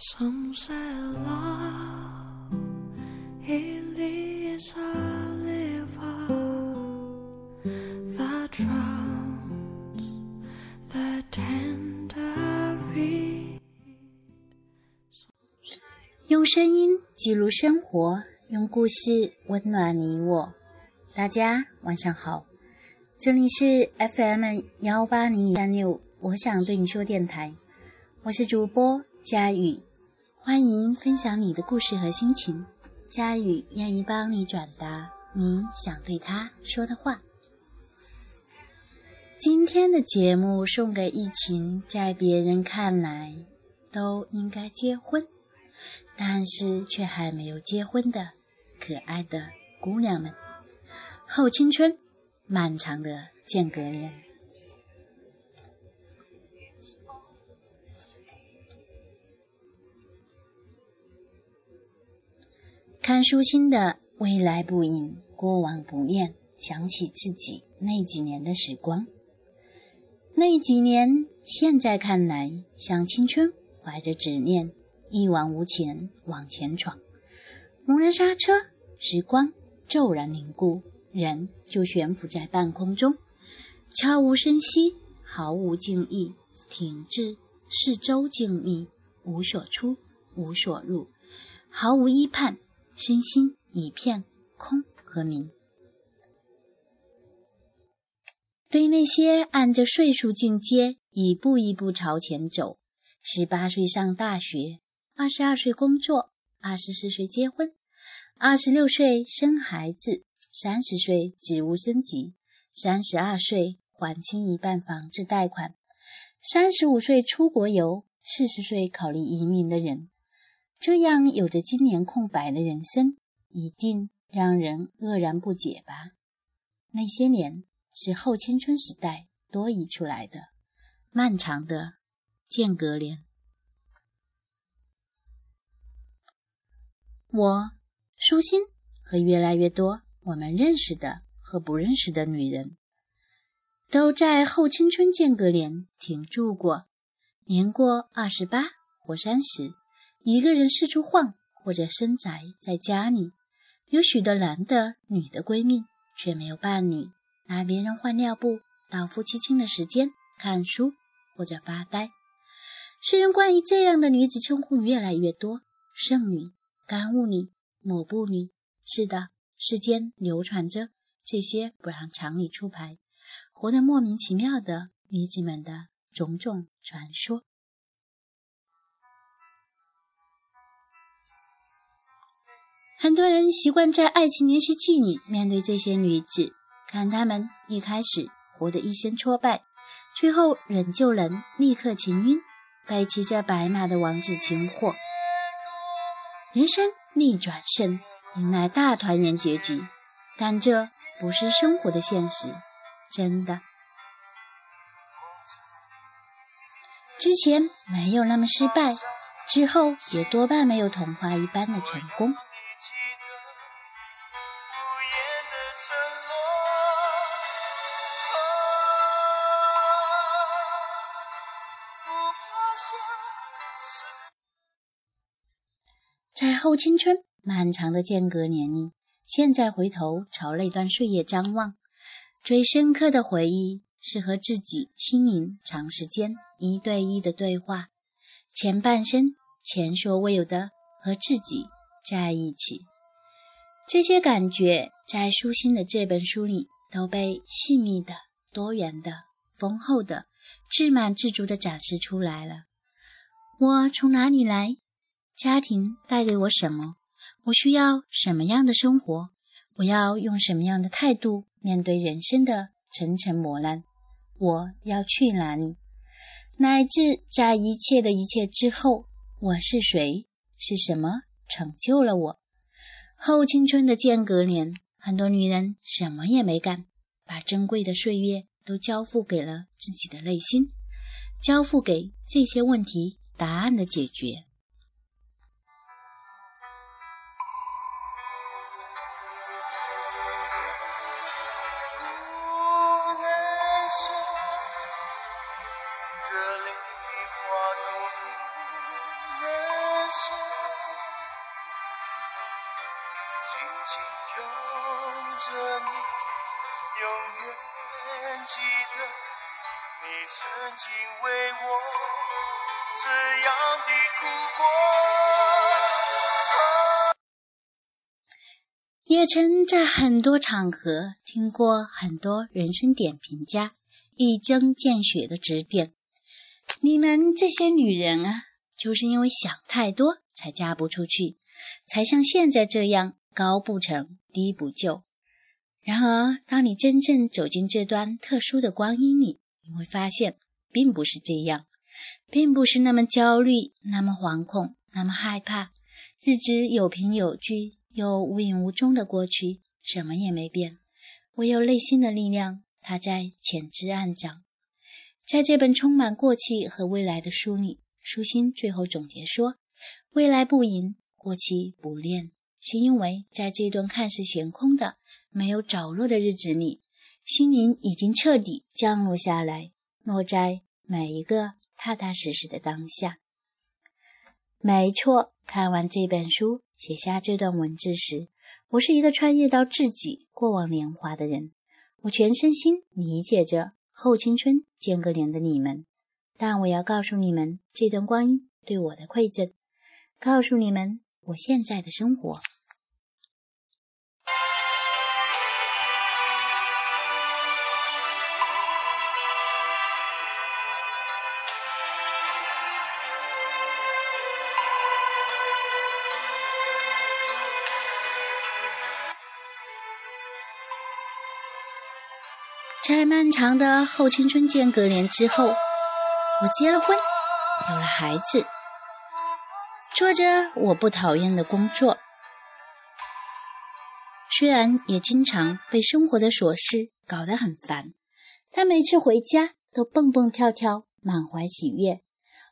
Some say love it is a river that drowns the tender reed. 用声音记录生活，用故事温暖你我。大家晚上好，这里是 FM 幺八零三六，我想对你说电台，我是主播佳宇，欢迎分享你的故事和心情。佳宇愿意帮你转达你想对他说的话。今天的节目送给一群在别人看来都应该结婚，但是却还没有结婚的可爱的姑娘们。后青春，漫长的间隔年。看舒心的未来不迎，过往不念，想起自己那几年的时光。那几年，现在看来像青春，怀着执念，一往无前往前闯。猛然刹车，时光骤然凝固，人就悬浮在半空中，悄无声息，毫无敬意，停滞，四周静谧，无所出，无所入，毫无依盼。身心一片空和明。对那些按着岁数进阶，一步一步朝前走，十八岁上大学，二十二岁工作，二十四岁结婚，二十六岁生孩子，三十岁职务升级，三十二岁还清一半房子贷款，三十五岁出国游，四十岁考虑移民的人。这样有着今年空白的人生，一定让人愕然不解吧？那些年是后青春时代多移出来的漫长的间隔年。我舒心和越来越多我们认识的和不认识的女人，都在后青春间隔年停住过，年过二十八或三十。一个人四处晃，或者深宅在家里，有许多男的、女的闺蜜，却没有伴侣，拿别人换尿布、到夫妻亲的时间、看书或者发呆。世人关于这样的女子称呼越来越多：剩女、干物女、抹布女。是的，世间流传着这些不让常理出牌、活得莫名其妙的女子们的种种传说。很多人习惯在爱情连续剧里面对这些女子，看她们一开始活得一身挫败，最后仍旧能立刻情晕，被骑着白马的王子擒获，人生逆转胜，迎来大团圆结局。但这不是生活的现实，真的。之前没有那么失败，之后也多半没有童话一般的成功。在后青春漫长的间隔年里，现在回头朝那段岁月张望，最深刻的回忆是和自己心灵长时间一对一的对话，前半生前所未有的和自己在一起。这些感觉在舒心的这本书里都被细密的、多元的、丰厚的、自满自足的展示出来了。我从哪里来？家庭带给我什么？我需要什么样的生活？我要用什么样的态度面对人生的层层磨难？我要去哪里？乃至在一切的一切之后，我是谁？是什么成就了我？后青春的间隔年，很多女人什么也没干，把珍贵的岁月都交付给了自己的内心，交付给这些问题答案的解决。叶琛在很多场合听过很多人生点评家一针见血的指点：你们这些女人啊，就是因为想太多才嫁不出去，才像现在这样高不成低不就。然而，当你真正走进这段特殊的光阴里，你会发现，并不是这样，并不是那么焦虑，那么惶恐，那么害怕，日子有凭有据。有无影无踪的过去，什么也没变，唯有内心的力量，它在潜滋暗长。在这本充满过去和未来的书里，舒心最后总结说：“未来不迎，过去不恋，是因为在这段看似悬空的、没有着落的日子里，心灵已经彻底降落下来，落在每一个踏踏实实的当下。”没错，看完这本书。写下这段文字时，我是一个穿越到自己过往年华的人。我全身心理解着后青春间隔年的你们，但我要告诉你们这段光阴对我的馈赠，告诉你们我现在的生活。在漫长的后青春间隔年之后，我结了婚，有了孩子，做着我不讨厌的工作。虽然也经常被生活的琐事搞得很烦，但每次回家都蹦蹦跳跳，满怀喜悦。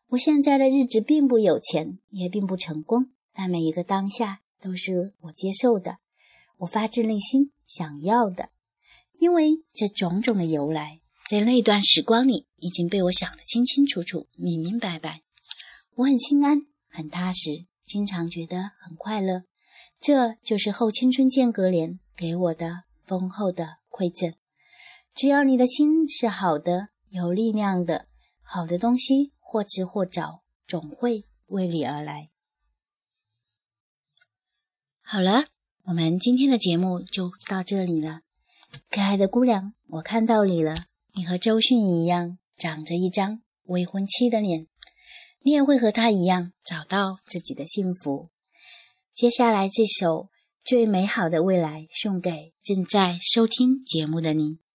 我现在的日子并不有钱，也并不成功，但每一个当下都是我接受的，我发自内心想要的。因为这种种的由来，在那段时光里已经被我想得清清楚楚、明明白白。我很心安，很踏实，经常觉得很快乐。这就是后青春间隔年给我的丰厚的馈赠。只要你的心是好的、有力量的，好的东西或迟或早总会为你而来。好了，我们今天的节目就到这里了。可爱的姑娘，我看到你了。你和周迅一样，长着一张未婚妻的脸，你也会和她一样找到自己的幸福。接下来这首《最美好的未来》送给正在收听节目的你。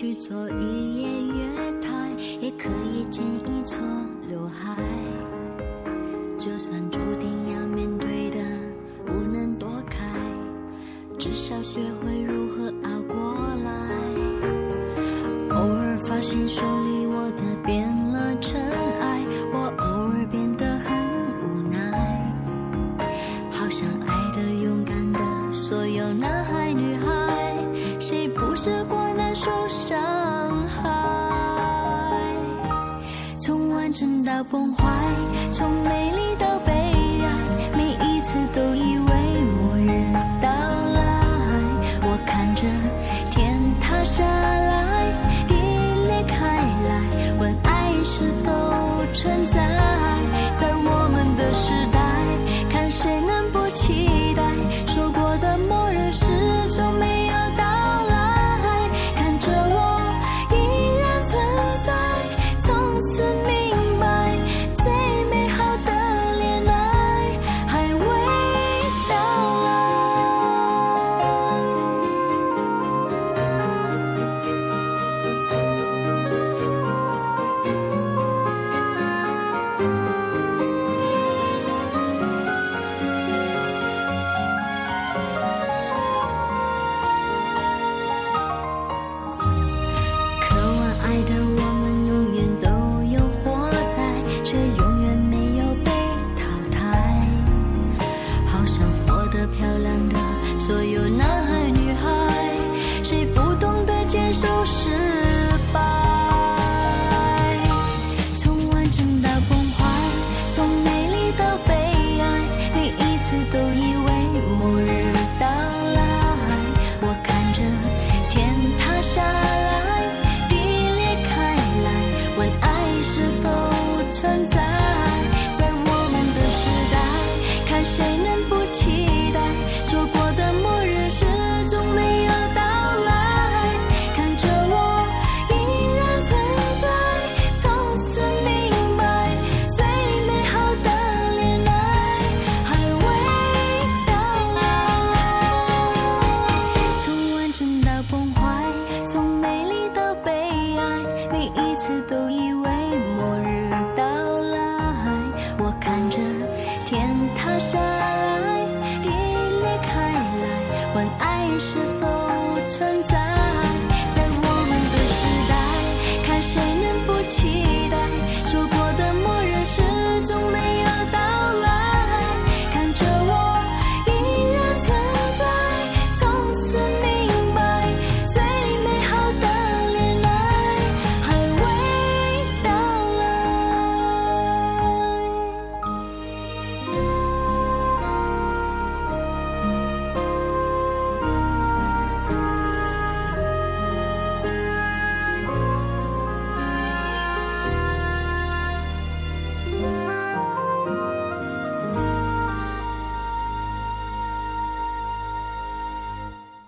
去做一夜月台，也可以剪一撮刘海。就算注定要面对的不能躲开，至少学会如何熬过来。偶尔发现疏离到崩坏，从美丽